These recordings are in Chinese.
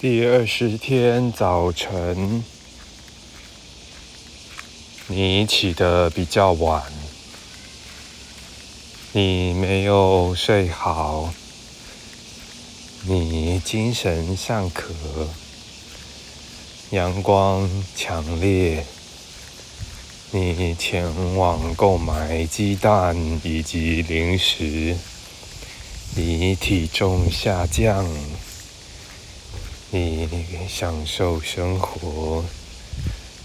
第二十天早晨，你起得比较晚，你没有睡好，你精神尚可，阳光强烈，你前往购买鸡蛋以及零食，你体重下降。你享受生活，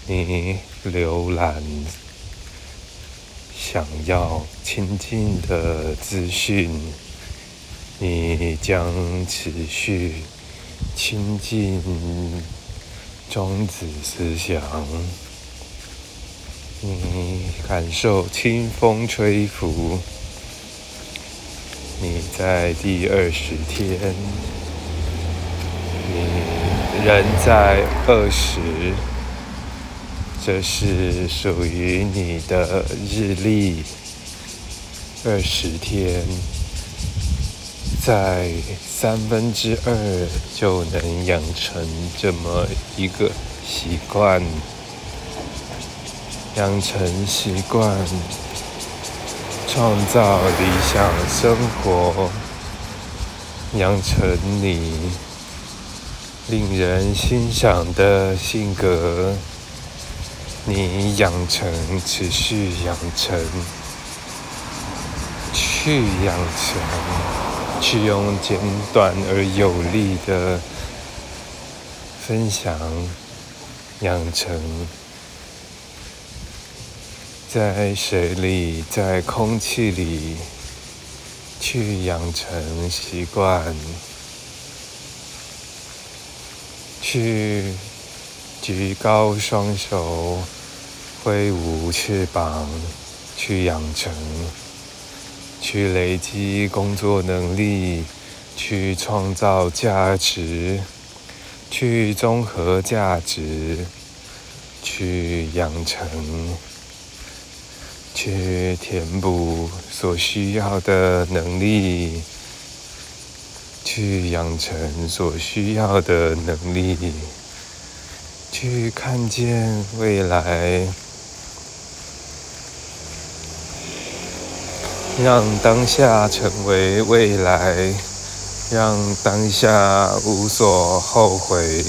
你浏览想要亲近的资讯，你将持续亲近庄子思想，你感受清风吹拂，你在第二十天。你人在二十，这是属于你的日历。二十天，在三分之二就能养成这么一个习惯，养成习惯，创造理想生活，养成你。令人欣赏的性格，你养成，持续养成，去养成，去用简短而有力的分享养成，在水里，在空气里，去养成习惯。去举高双手，挥舞翅膀，去养成，去累积工作能力，去创造价值，去综合价值，去养成，去填补所需要的能力。去养成所需要的能力，去看见未来，让当下成为未来，让当下无所后悔，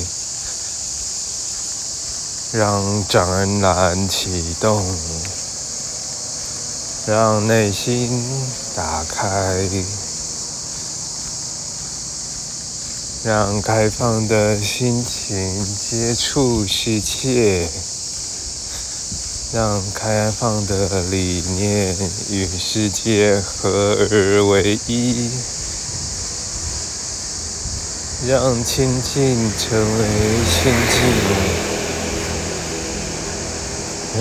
让展览启动，让内心打开。让开放的心情接触世界，让开放的理念与世界合而为一，让亲近成为亲近，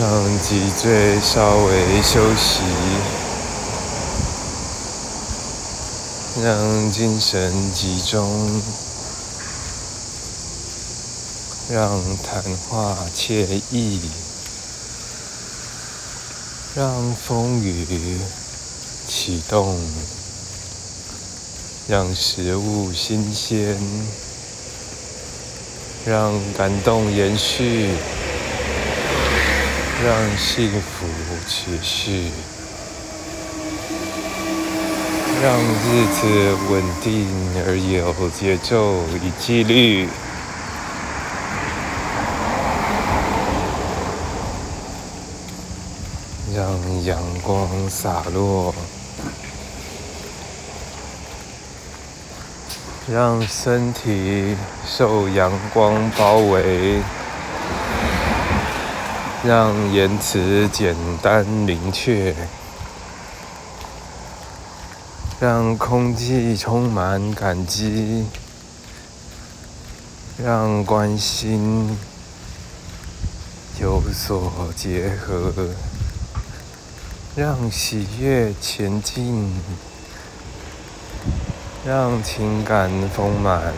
让脊椎稍微休息。让精神集中。让谈话惬意，让风雨启动，让食物新鲜，让感动延续，让幸福持续，让日子稳定而有节奏与纪律。让阳光洒落，让身体受阳光包围，让言辞简单明确，让空气充满感激，让关心有所结合。让喜悦前进，让情感丰满，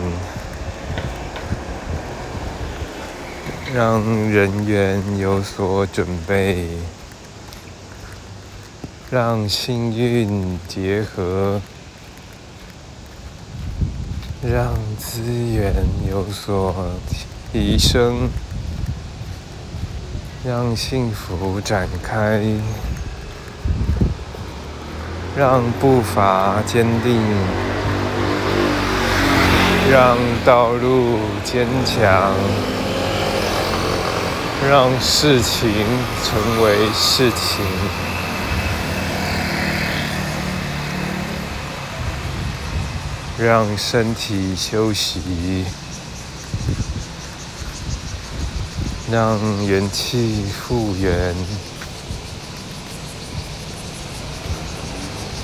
让人员有所准备，让幸运结合，让资源有所提升，让幸福展开，让步伐坚定，让道路坚强，让事情成为事情。让身体休息，让元气复原，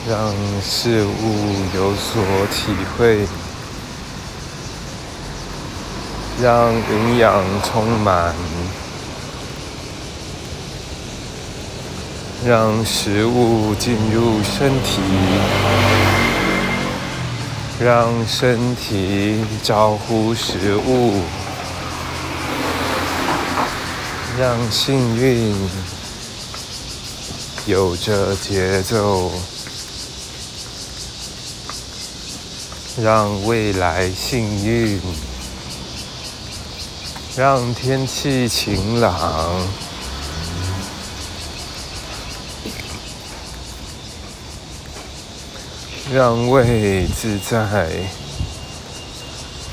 让事物有所体会，让营养充满，让食物进入身体。让身体招呼食物，让幸运有着节奏，让未来幸运，让天气晴朗。让胃自在，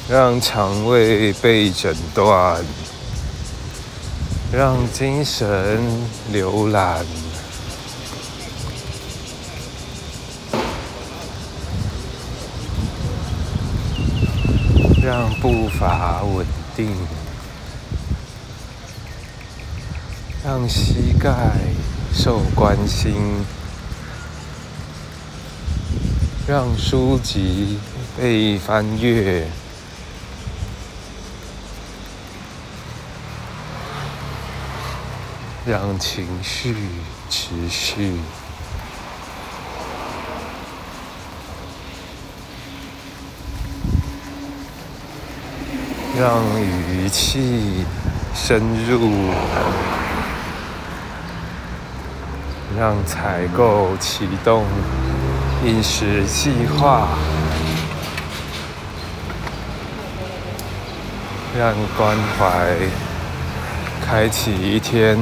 让肠胃被诊断，让精神浏览，让步伐稳定，让膝盖受关心。让书籍被翻阅，让情绪持续，让语气深入，让采购启动。饮食计划，让关怀开启一天。